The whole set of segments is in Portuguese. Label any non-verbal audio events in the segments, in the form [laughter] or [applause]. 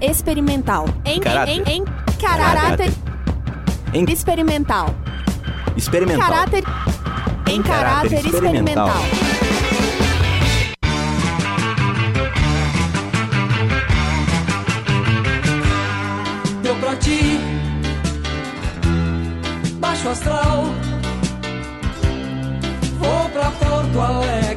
experimental. Em Caráter. em, em caráter Em experimental. experimental. Caráter em caráter caráter experimental. experimental. Deu pra ti Baixo astral Vou pra Porto Alegre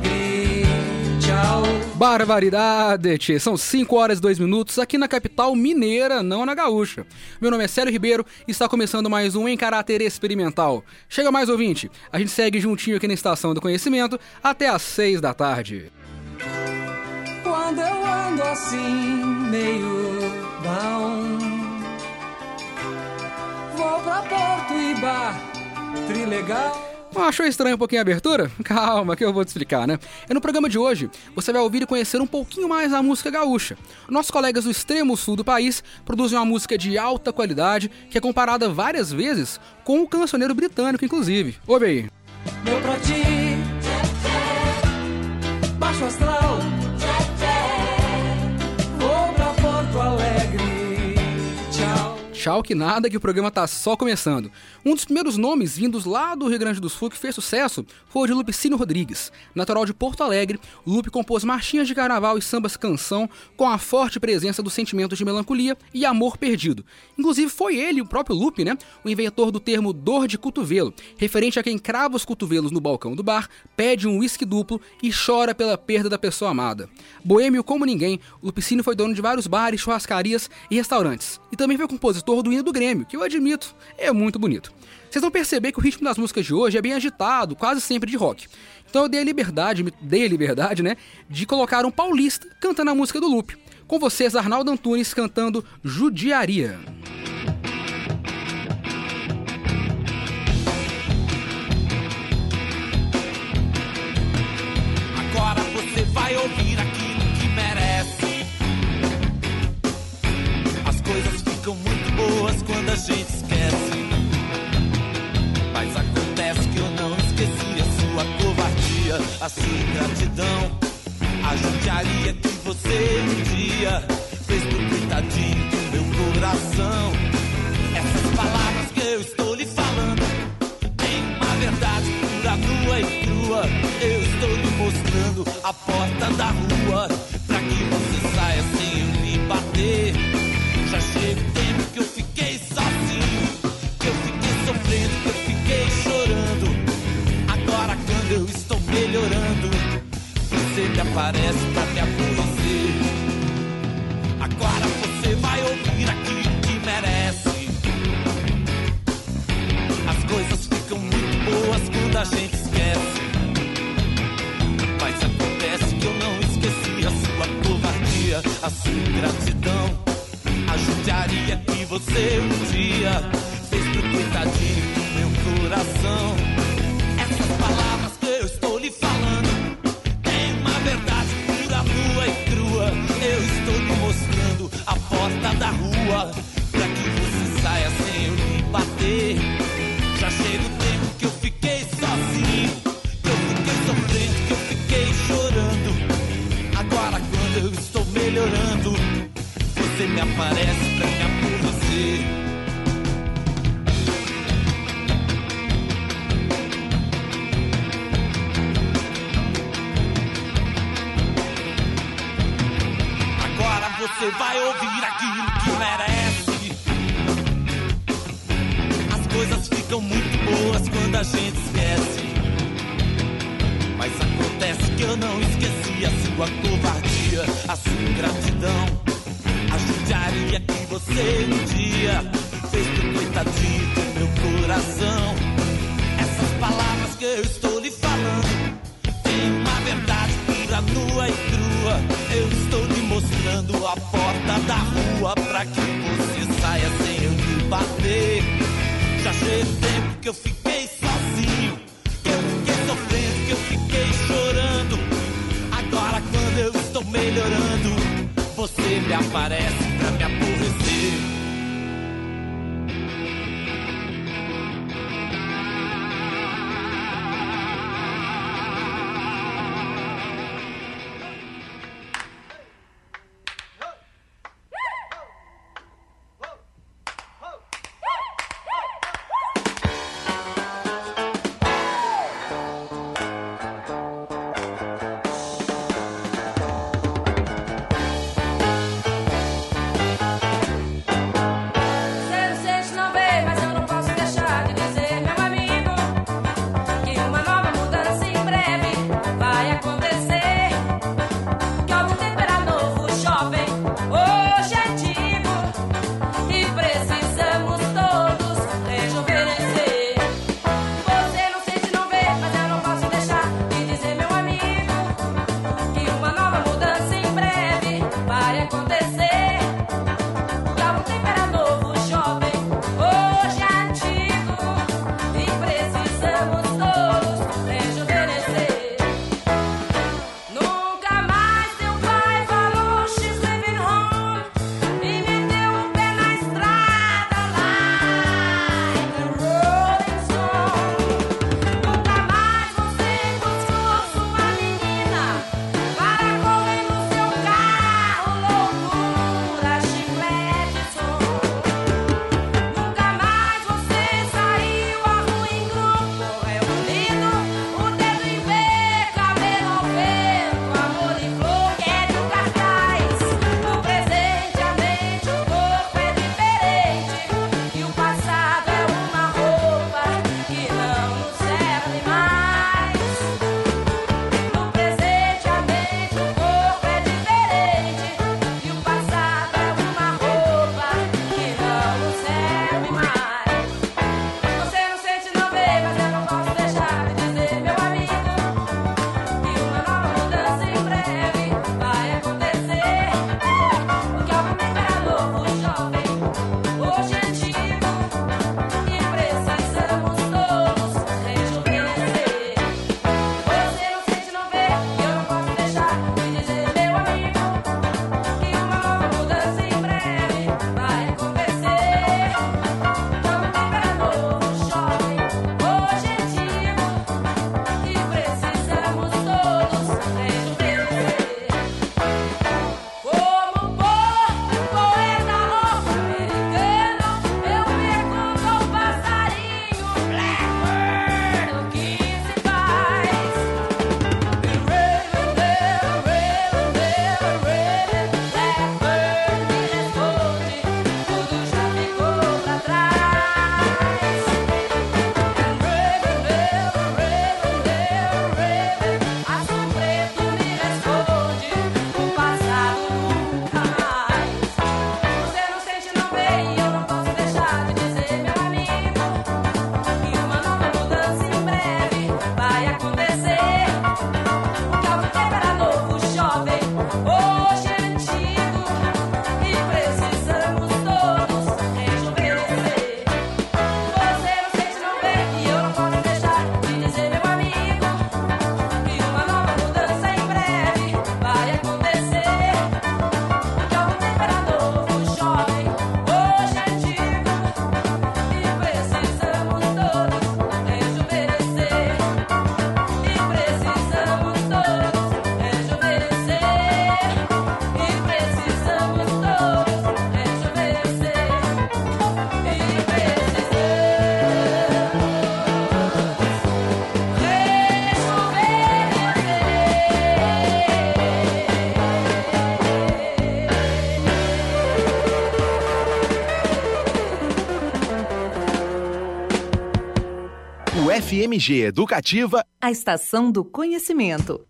Barbaridade! São 5 horas e 2 minutos aqui na capital mineira, não na gaúcha. Meu nome é Célio Ribeiro e está começando mais um Em Caráter Experimental. Chega mais ouvinte, a gente segue juntinho aqui na Estação do Conhecimento até às 6 da tarde. Quando eu ando assim meio down Vou pra Porto e Bar Trilegal Achou estranho um pouquinho a abertura? [laughs] Calma, que eu vou te explicar, né? E no programa de hoje, você vai ouvir e conhecer um pouquinho mais a música gaúcha. Nossos colegas do extremo sul do país produzem uma música de alta qualidade que é comparada várias vezes com o cancioneiro britânico, inclusive. Ouve aí. Deu pra ti Baixo astral Que nada, que o programa tá só começando. Um dos primeiros nomes vindos lá do Rio Grande do Sul que fez sucesso foi o de Lupicínio Rodrigues. Natural de Porto Alegre, Lupe compôs marchinhas de carnaval e sambas canção com a forte presença dos sentimentos de melancolia e amor perdido. Inclusive foi ele, o próprio Lupe, né, o inventor do termo dor de cotovelo, referente a quem crava os cotovelos no balcão do bar, pede um uísque duplo e chora pela perda da pessoa amada. Boêmio como ninguém, Lupicínio foi dono de vários bares, churrascarias e restaurantes. E também foi compositor do hino do Grêmio, que eu admito, é muito bonito. Vocês vão perceber que o ritmo das músicas de hoje é bem agitado, quase sempre de rock. Então eu dei a liberdade, dei a liberdade, né, de colocar um paulista cantando a música do Lupe. Com vocês, Arnaldo Antunes cantando Judiaria. Agora você vai ouvir aquilo que merece. As coisas ficam muito boas quando a gente esquece. Mas acontece que eu não esqueci a sua covardia, a sua ingratidão, a judiaria que você um dia fez pro coitadinho do meu coração. Essas palavras que eu estou lhe falando tem uma verdade pura, nua e crua. Eu estou lhe mostrando a porta da rua aparece pra me aborrecer. Agora você vai ouvir aquilo que merece. As coisas ficam muito boas quando a gente esquece. Mas acontece que eu não esqueci a sua covardia, a sua ingratidão, a judiaria que você um dia fez pro coitadinho do meu coração. Essas palavras que eu estou lhe falando da rua O FMG Educativa, a estação do conhecimento.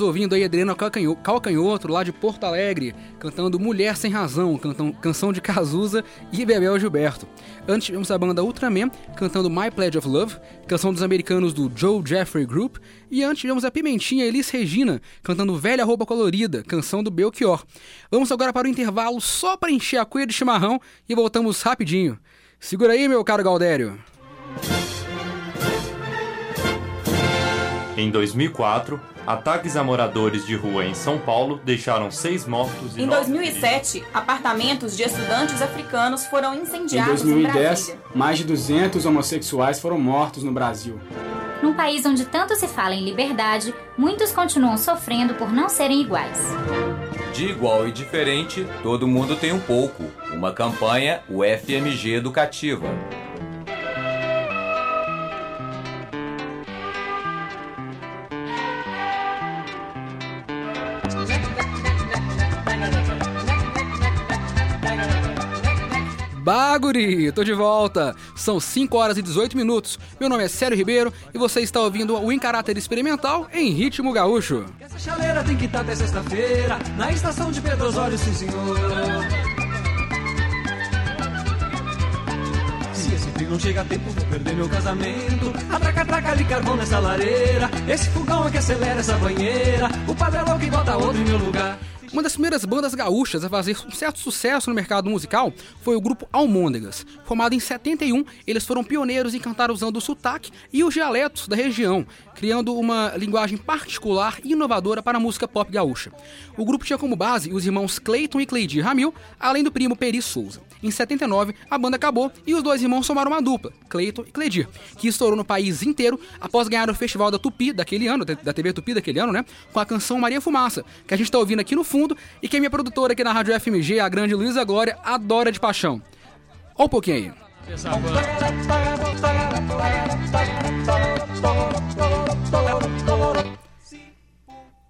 Estamos ouvindo aí Adriana Calcanho- Calcanhoto, lá de Porto Alegre, cantando Mulher Sem Razão, cantam- canção de Cazuza e Bebel Gilberto. Antes tivemos a banda Ultraman, cantando My Pledge of Love, canção dos americanos do Joe Jeffrey Group. E antes tivemos a Pimentinha Elis Regina, cantando Velha Roupa Colorida, canção do Belchior. Vamos agora para o intervalo só para encher a cuia de chimarrão e voltamos rapidinho. Segura aí, meu caro Galdério. Em 2004, ataques a moradores de rua em São Paulo deixaram seis mortos e Em nove 2007, apartamentos de estudantes africanos foram Em incendiados em, 2010, Brasília. mais de 200 homossexuais foram mortos no Brasil. Num país onde tanto se fala em liberdade, muitos continuam sofrendo por não serem iguais. De igual e diferente, todo mundo tem um pouco. Uma campanha UFMG Educativa. Baguri, tô de volta. São 5 horas e 18 minutos. Meu nome é Sério Ribeiro e você está ouvindo o Em Caráter Experimental em Ritmo Gaúcho. Essa chaleira tem que estar até sexta-feira, na estação de Pedro Osório, sim senhor. Se esse frio não chega a tempo, vou perder meu casamento. Atraca, atraca ali carvão nessa lareira. Esse fogão é que acelera essa banheira. O padre é louco e bota outro em meu lugar. Uma das primeiras bandas gaúchas a fazer um certo sucesso no mercado musical foi o grupo Almôndegas. Formado em 71, eles foram pioneiros em cantar usando o sotaque e os dialetos da região, criando uma linguagem particular e inovadora para a música pop gaúcha. O grupo tinha como base os irmãos Clayton e Cleidir Ramil, além do primo Peri Souza. Em 79, a banda acabou e os dois irmãos formaram uma dupla, Clayton e Cleidir, que estourou no país inteiro após ganhar o festival da Tupi daquele ano, da TV Tupi daquele ano, né? Com a canção Maria Fumaça, que a gente tá ouvindo aqui no fundo e que a minha produtora aqui na Rádio FMG, a grande Luísa Glória, adora de paixão. Olha um pouquinho aí.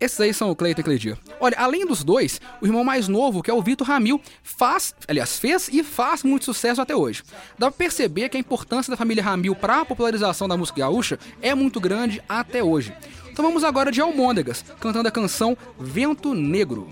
Esses aí são o Cleiton e Cleidir. Olha, além dos dois, o irmão mais novo, que é o Vitor Ramil, faz, aliás, fez e faz muito sucesso até hoje. Dá pra perceber que a importância da família Ramil para a popularização da música gaúcha é muito grande até hoje. Então vamos agora de Almôndegas, cantando a canção Vento Negro.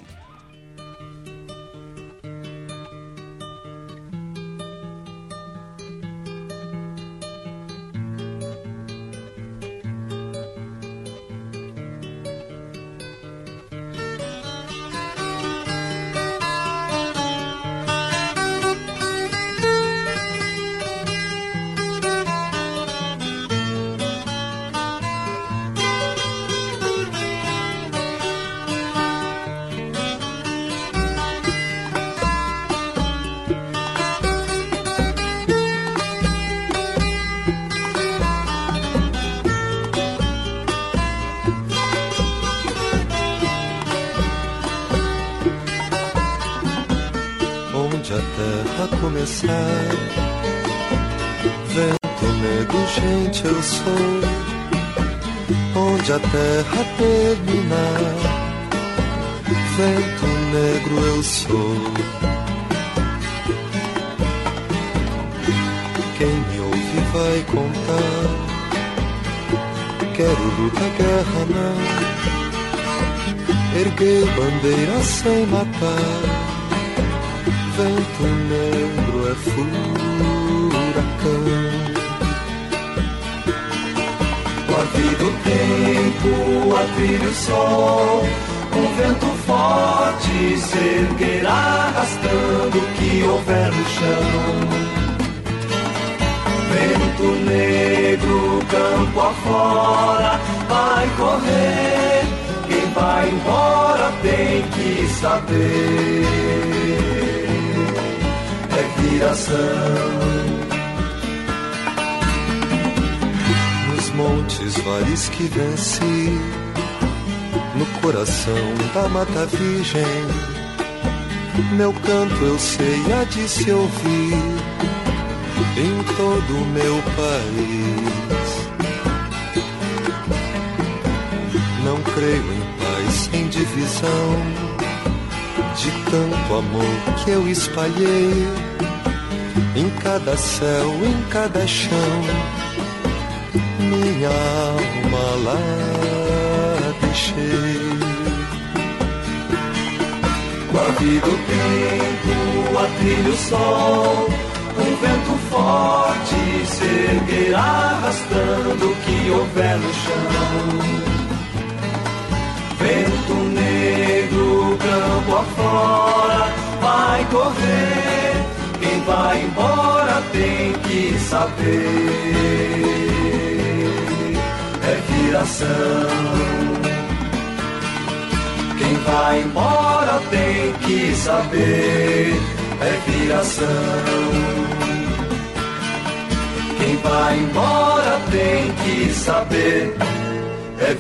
Onde a terra terminar. Vento negro, eu sou. Quem me ouve vai contar. Quero luta, guerra não. Erguei bandeira sem matar vento negro é furacão. Corre do tempo, atrilha o sol, um vento forte erguerá arrastando o que houver no chão. Vento negro, campo afora, vai correr. Quem vai embora tem que saber. É viração. Montes, vales que venci, no coração da mata virgem, meu canto eu sei há de se ouvir em todo o meu país. Não creio em paz sem divisão, de tanto amor que eu espalhei em cada céu, em cada chão minha alma lá deixei. Com a vida o tempo, a trilha sol, um vento forte se erguerá arrastando o que houver no chão. Vento negro, campo afora, vai correr. Quem vai embora tem que saber. É viração. Quem vai embora tem que saber. É viração. Quem vai embora tem que saber. É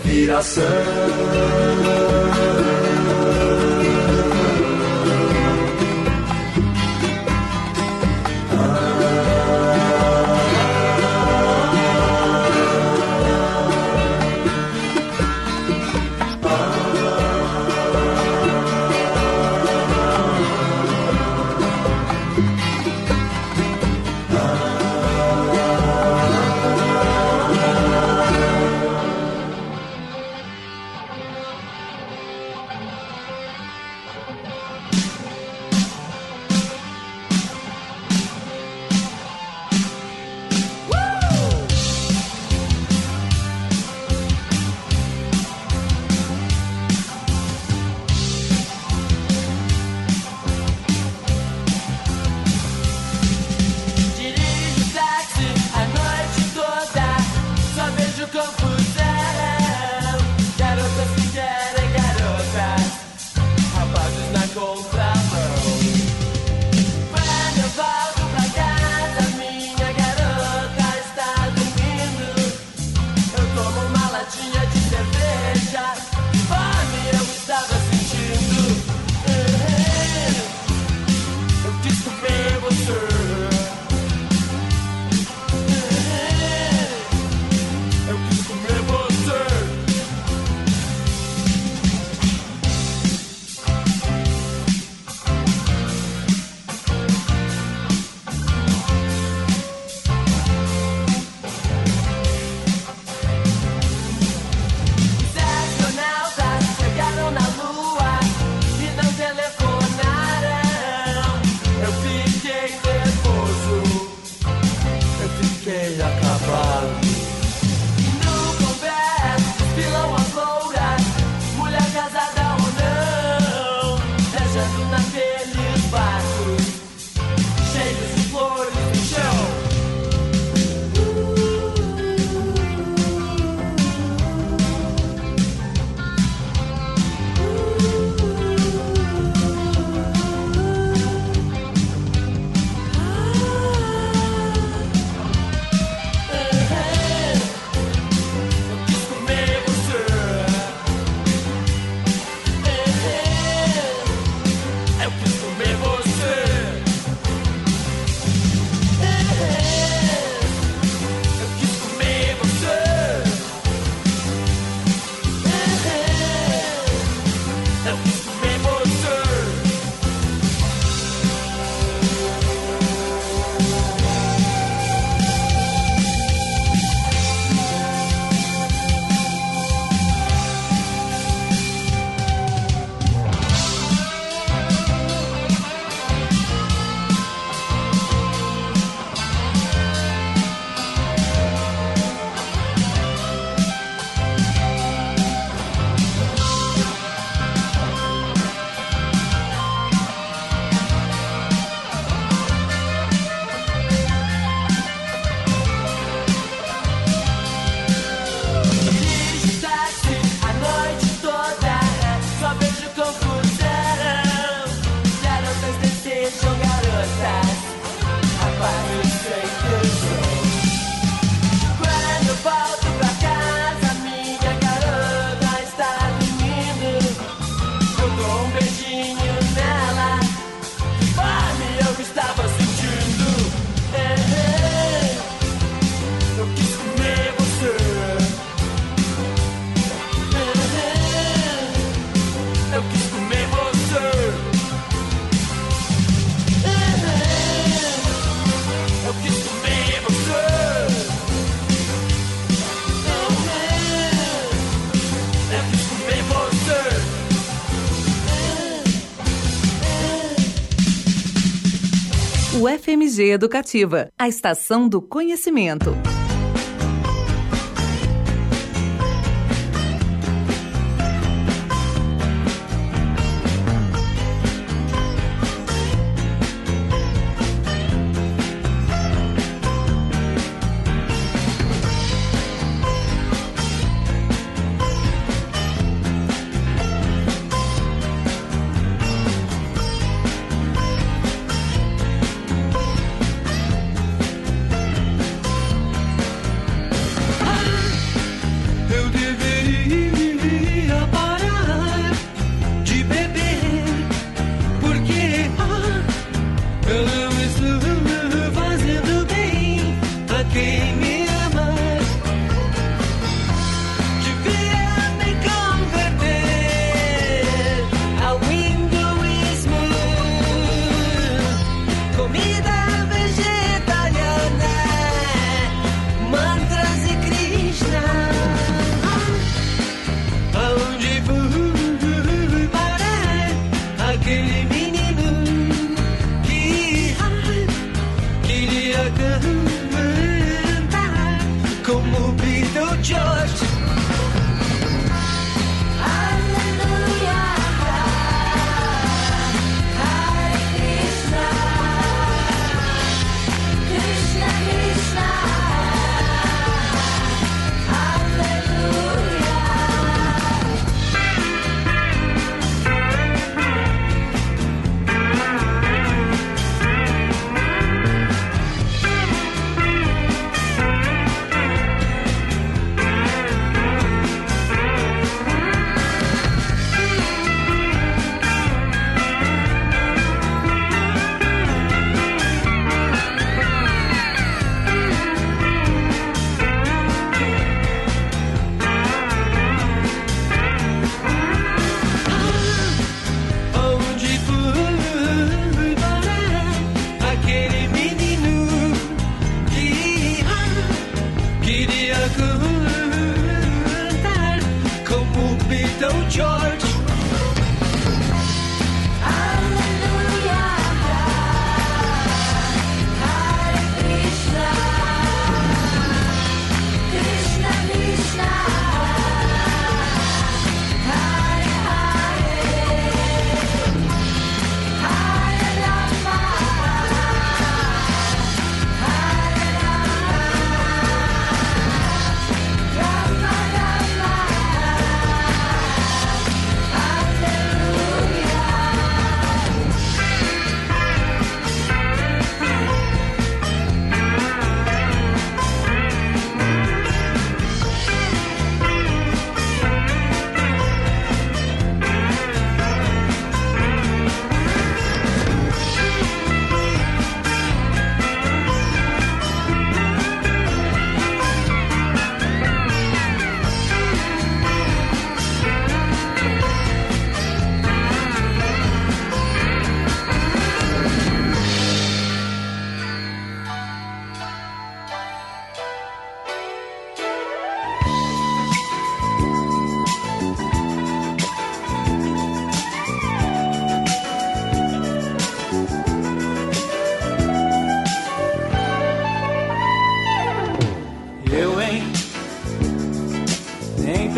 UFG Educativa, a estação do conhecimento.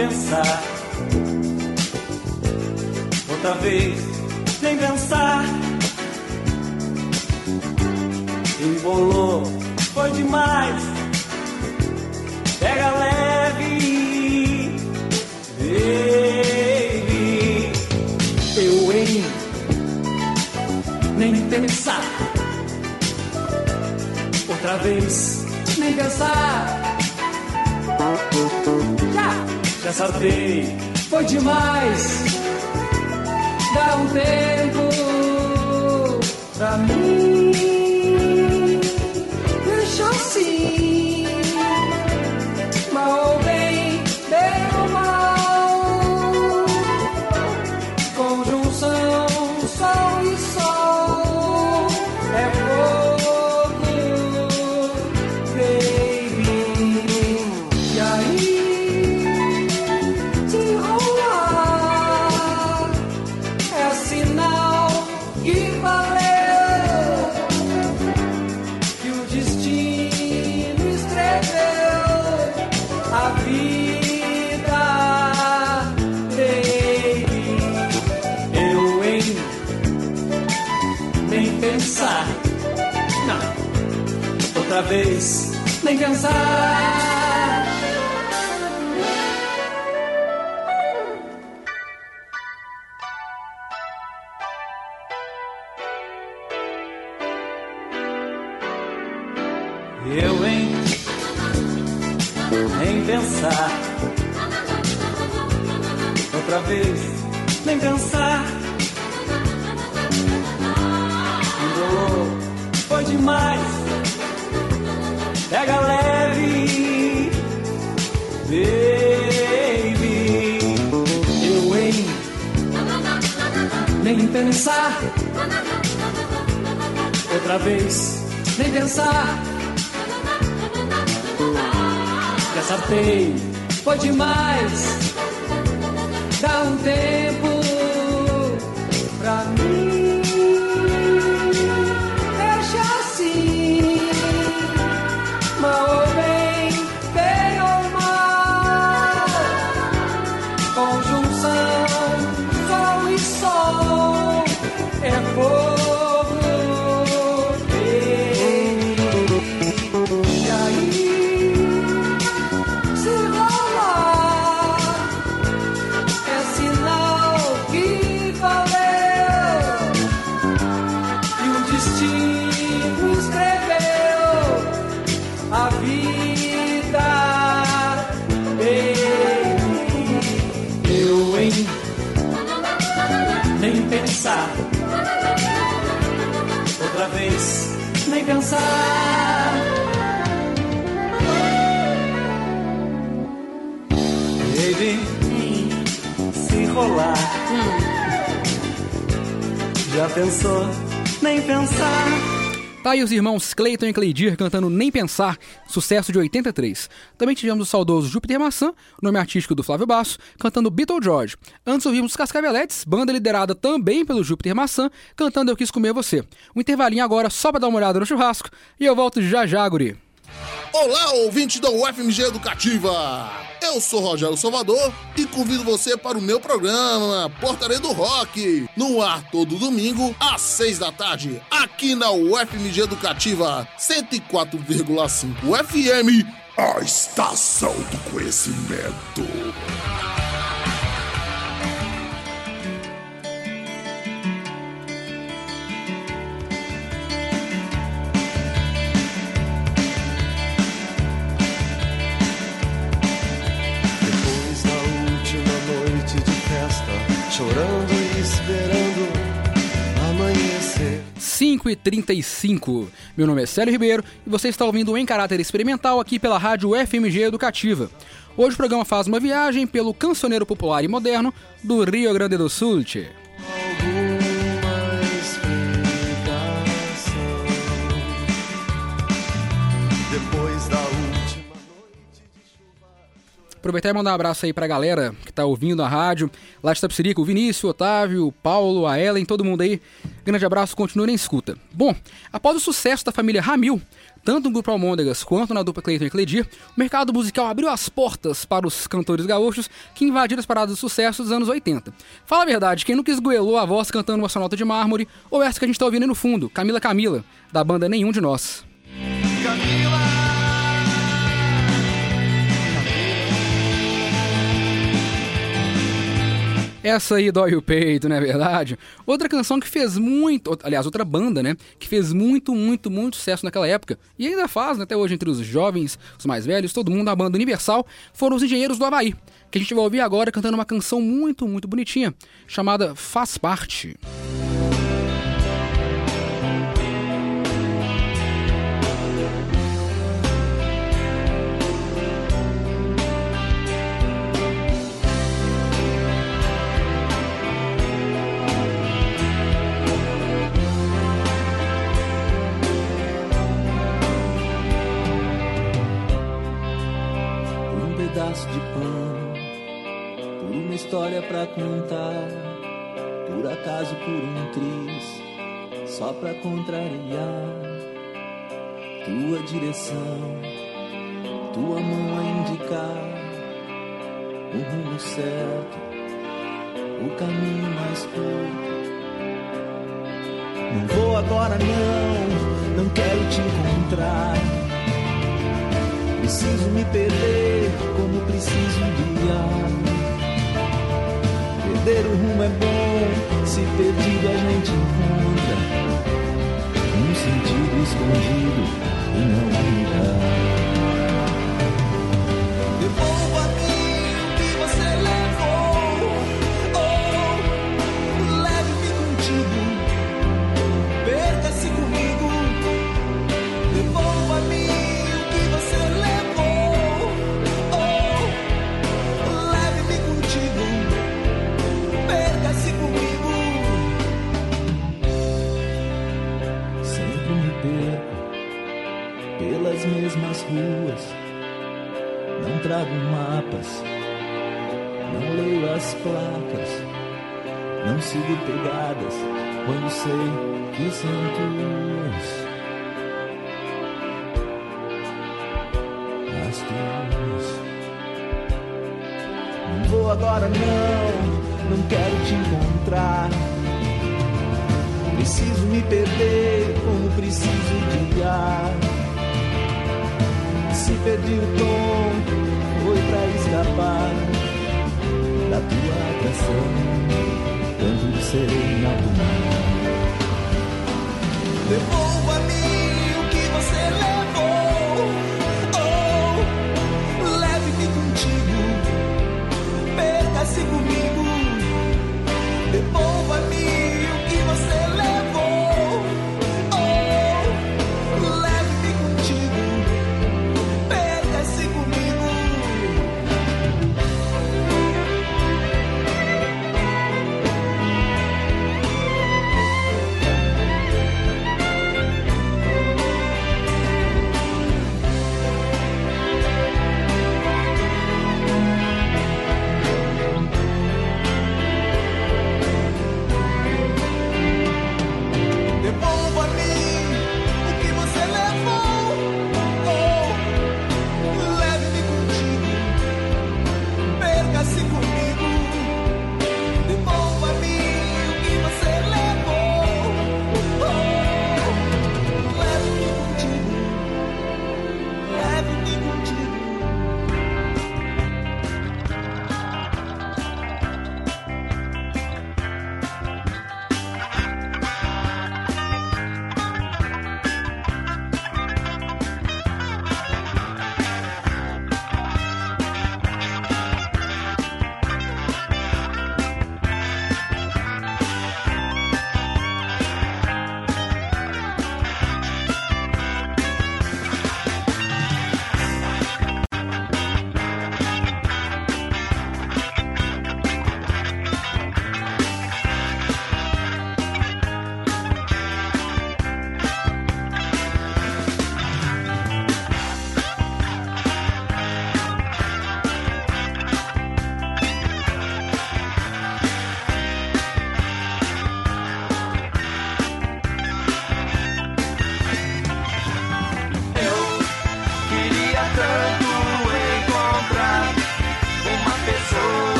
pensar. Outra vez, nem pensar. Embolou, foi demais. Pega leve, baby. Eu em nem pensar. Outra vez, nem pensar já sabei, foi demais. Dá um tempo pra mim. Outra vez, nem pensar. Andou, foi demais. Pega leve, baby. Eu, hein? Nem pensar. Outra vez, nem pensar. Já sapei, foi demais. Dá um tempo pensou? Nem pensar. Tá aí os irmãos Clayton e Cleidir cantando Nem Pensar, sucesso de 83. Também tivemos o saudoso Júpiter Maçã, nome artístico do Flávio Basso, cantando Beatle George. Antes ouvimos os Cascaveletes, banda liderada também pelo Júpiter Maçã, cantando Eu Quis Comer Você. Um intervalinho agora só pra dar uma olhada no churrasco e eu volto já já, guri. Olá, ouvinte da UFMG Educativa! Eu sou Rogério Salvador e convido você para o meu programa Portaria do Rock, no ar todo domingo às seis da tarde, aqui na UFMG Educativa 104,5 FM, a estação do conhecimento. 5h35. Meu nome é Célio Ribeiro e você está ouvindo em caráter experimental aqui pela Rádio FMG Educativa. Hoje o programa faz uma viagem pelo cancioneiro popular e moderno do Rio Grande do Sul. Tchê. Aproveitar e mandar um abraço aí pra galera que tá ouvindo a rádio, lá de Tapsirica, o Vinícius, o Otávio, o Paulo, a Ellen, todo mundo aí. Grande abraço, continue na escuta. Bom, após o sucesso da família Ramil, tanto no grupo Almôndegas quanto na dupla Cleiton e Cleidir, o mercado musical abriu as portas para os cantores gaúchos que invadiram as paradas de sucesso dos anos 80. Fala a verdade, quem nunca esgoelou a voz cantando uma sonata de mármore, ou essa que a gente tá ouvindo aí no fundo, Camila Camila, da banda Nenhum de Nós. Essa aí dói o peito, não é verdade? Outra canção que fez muito, aliás, outra banda, né? Que fez muito, muito, muito sucesso naquela época e ainda faz né, até hoje entre os jovens, os mais velhos, todo mundo, a banda Universal, foram os Engenheiros do Havaí, que a gente vai ouvir agora cantando uma canção muito, muito bonitinha, chamada Faz Parte. por direção, tua mão a indicar o rumo certo, o caminho mais curto. Não vou agora não, não quero te encontrar. Preciso me perder como preciso de ar. Perder o rumo é bom, se perdido a gente encontra um sentido escondido in a window. apago mapas, não leio as placas, não sigo pegadas quando sei que são tuas. As tuas. Não vou agora, não, não quero te encontrar. Preciso me perder como preciso de ar se perdi o tom foi pra escapar da tua atração, tanto de ser inalgumável. Devolva-me o que você levou.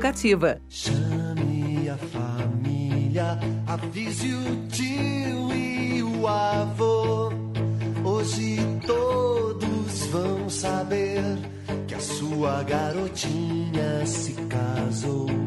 educativa. Chame a família, avise o tio e o avô. Hoje todos vão saber que a sua garotinha se casou.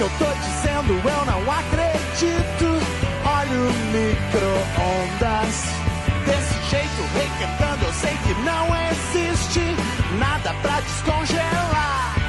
que eu tô dizendo eu não acredito. Olha o micro-ondas. Desse jeito, requentando, eu sei que não existe nada pra descongelar.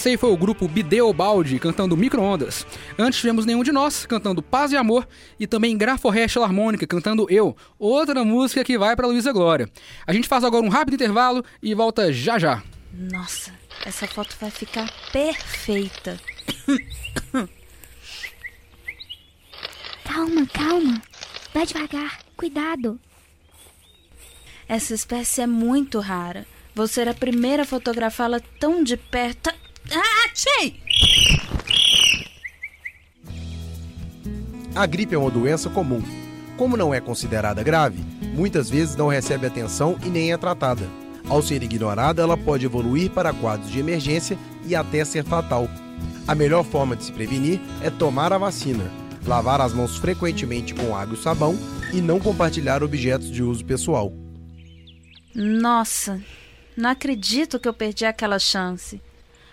Esse aí foi o grupo Bideu Balde cantando Microondas. Antes tivemos Nenhum de Nós cantando Paz e Amor e também Graforrest Harmônica cantando Eu, outra música que vai para Luísa Glória. A gente faz agora um rápido intervalo e volta já já. Nossa, essa foto vai ficar perfeita. [coughs] Calma, calma. Vai devagar. Cuidado. Essa espécie é muito rara. Vou ser a primeira a fotografá-la tão de perto. Ah, achei! A gripe é uma doença comum. Como não é considerada grave, muitas vezes não recebe atenção e nem é tratada. Ao ser ignorada, ela pode evoluir para quadros de emergência e até ser fatal. A melhor forma de se prevenir é tomar a vacina, lavar as mãos frequentemente com água e sabão e não compartilhar objetos de uso pessoal. Nossa, não acredito que eu perdi aquela chance.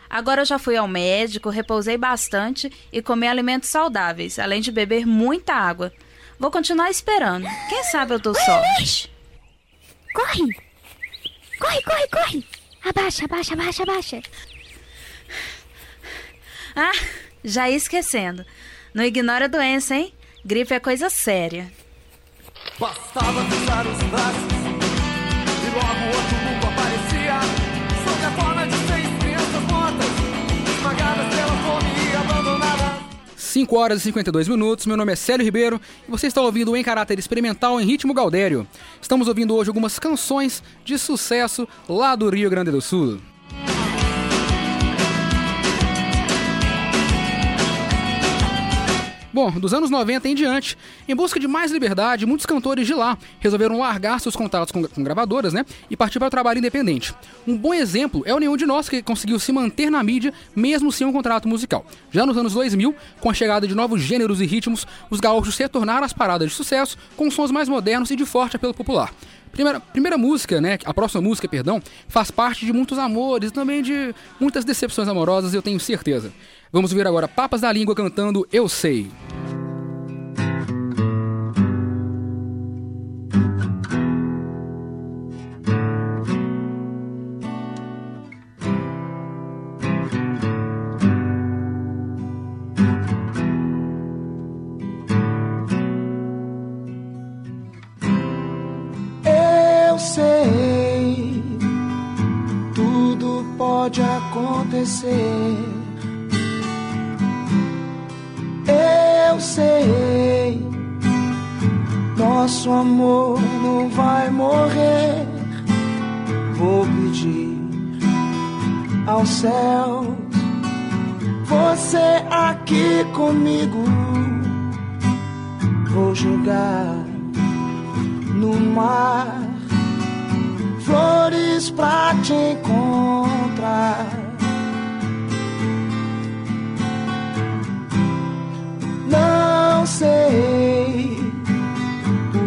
Agora eu já fui ao médico, repousei bastante e comi alimentos saudáveis, além de beber muita água. Vou continuar esperando. Quem sabe eu dou sorte. Corre! Corre, corre, corre! Abaixa, abaixa, abaixa, abaixa. Ah, já ia esquecendo. Não ignora a doença, hein? Gripe é coisa séria. Bastava cruzar os braços e logo outro 5 horas e 52 minutos, meu nome é Célio Ribeiro e você está ouvindo Em Caráter Experimental em Ritmo Gaudério. Estamos ouvindo hoje algumas canções de sucesso lá do Rio Grande do Sul. Bom, dos anos 90 em diante, em busca de mais liberdade, muitos cantores de lá resolveram largar seus contatos com, com gravadoras, né? E partir para o trabalho independente. Um bom exemplo é o Nenhum de Nós, que conseguiu se manter na mídia mesmo sem um contrato musical. Já nos anos 2000, com a chegada de novos gêneros e ritmos, os gaúchos retornaram às paradas de sucesso com sons mais modernos e de forte apelo popular. Primeira, primeira música, né? A próxima música, perdão, faz parte de muitos amores também de muitas decepções amorosas, eu tenho certeza. Vamos ver agora Papas da Língua cantando Eu Sei. Eu sei, tudo pode acontecer. Nosso amor não vai morrer. Vou pedir aos céus, você aqui comigo. Vou jogar no mar flores pra te encontrar. Não sei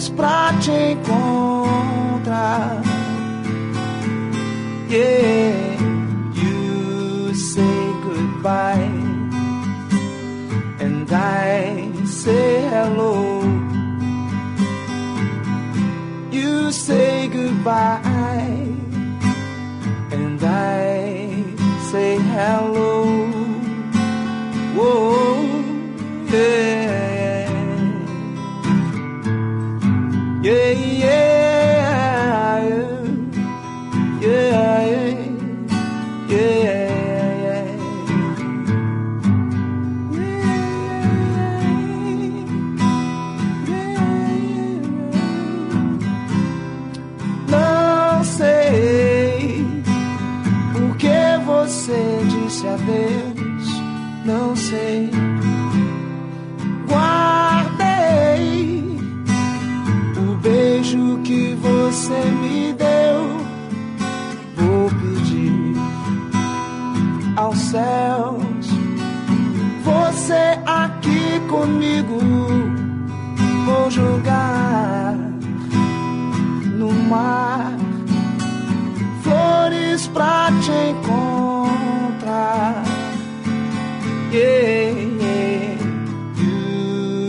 flores pra te encontrar. Yeah, you say goodbye, and I say hello. You say goodbye, and I say hello. Whoa, yeah. Sei. Guardei o beijo que você me deu. Vou pedir aos céus, você aqui comigo. Vou jogar no mar flores pra te encontrar. Yeah,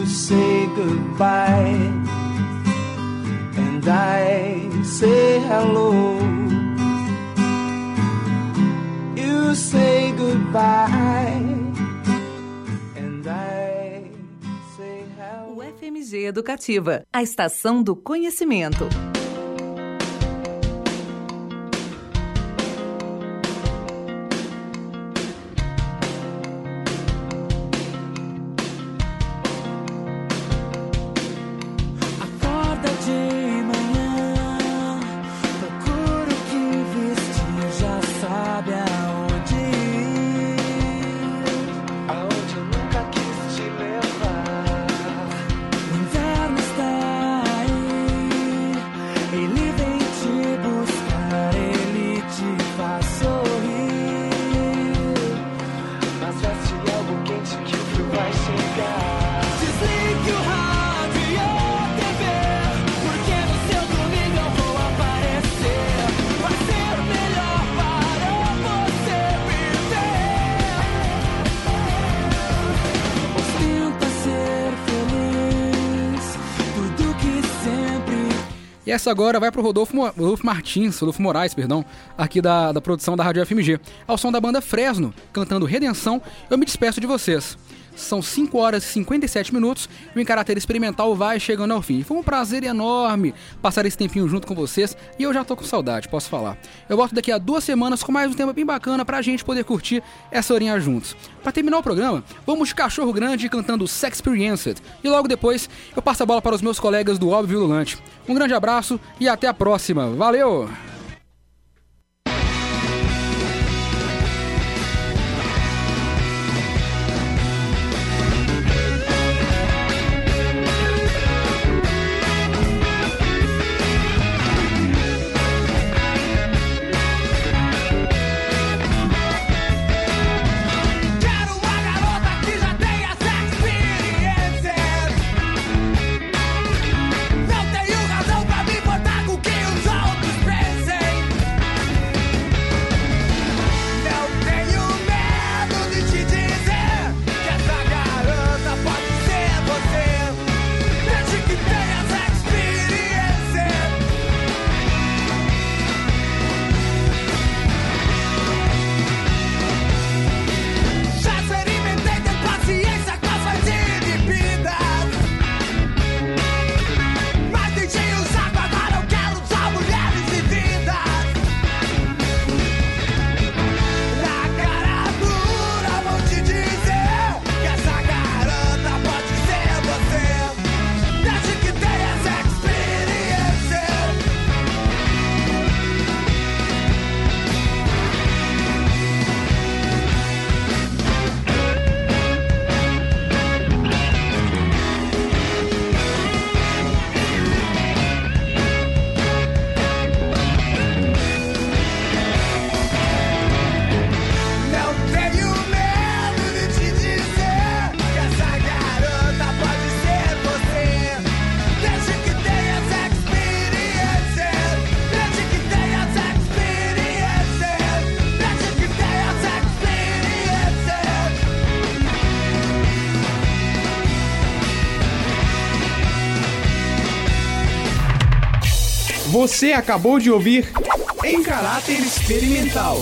say goodbye and I say hello. Say goodbye and I say hello. Educativa, a estação do conhecimento. Essa agora vai pro Rodolfo, Mo- Rodolfo Martins, Rodolfo Moraes, perdão, aqui da, da produção da Rádio FMG, ao som da banda Fresno, cantando Redenção. Eu me despeço de vocês. São 5 horas e 57 minutos e o Em Caráter Experimental vai chegando ao fim. Foi um prazer enorme passar esse tempinho junto com vocês e eu já tô com saudade, posso falar. Eu volto daqui a duas semanas com mais um tema bem bacana pra gente poder curtir essa horinha juntos. Pra terminar o programa, vamos de Cachorro Grande cantando Sex Experienced e logo depois eu passo a bola para os meus colegas do Óbvio Lulante. Um grande abraço e até a próxima. Valeu! Você acabou de ouvir Em Caráter Experimental.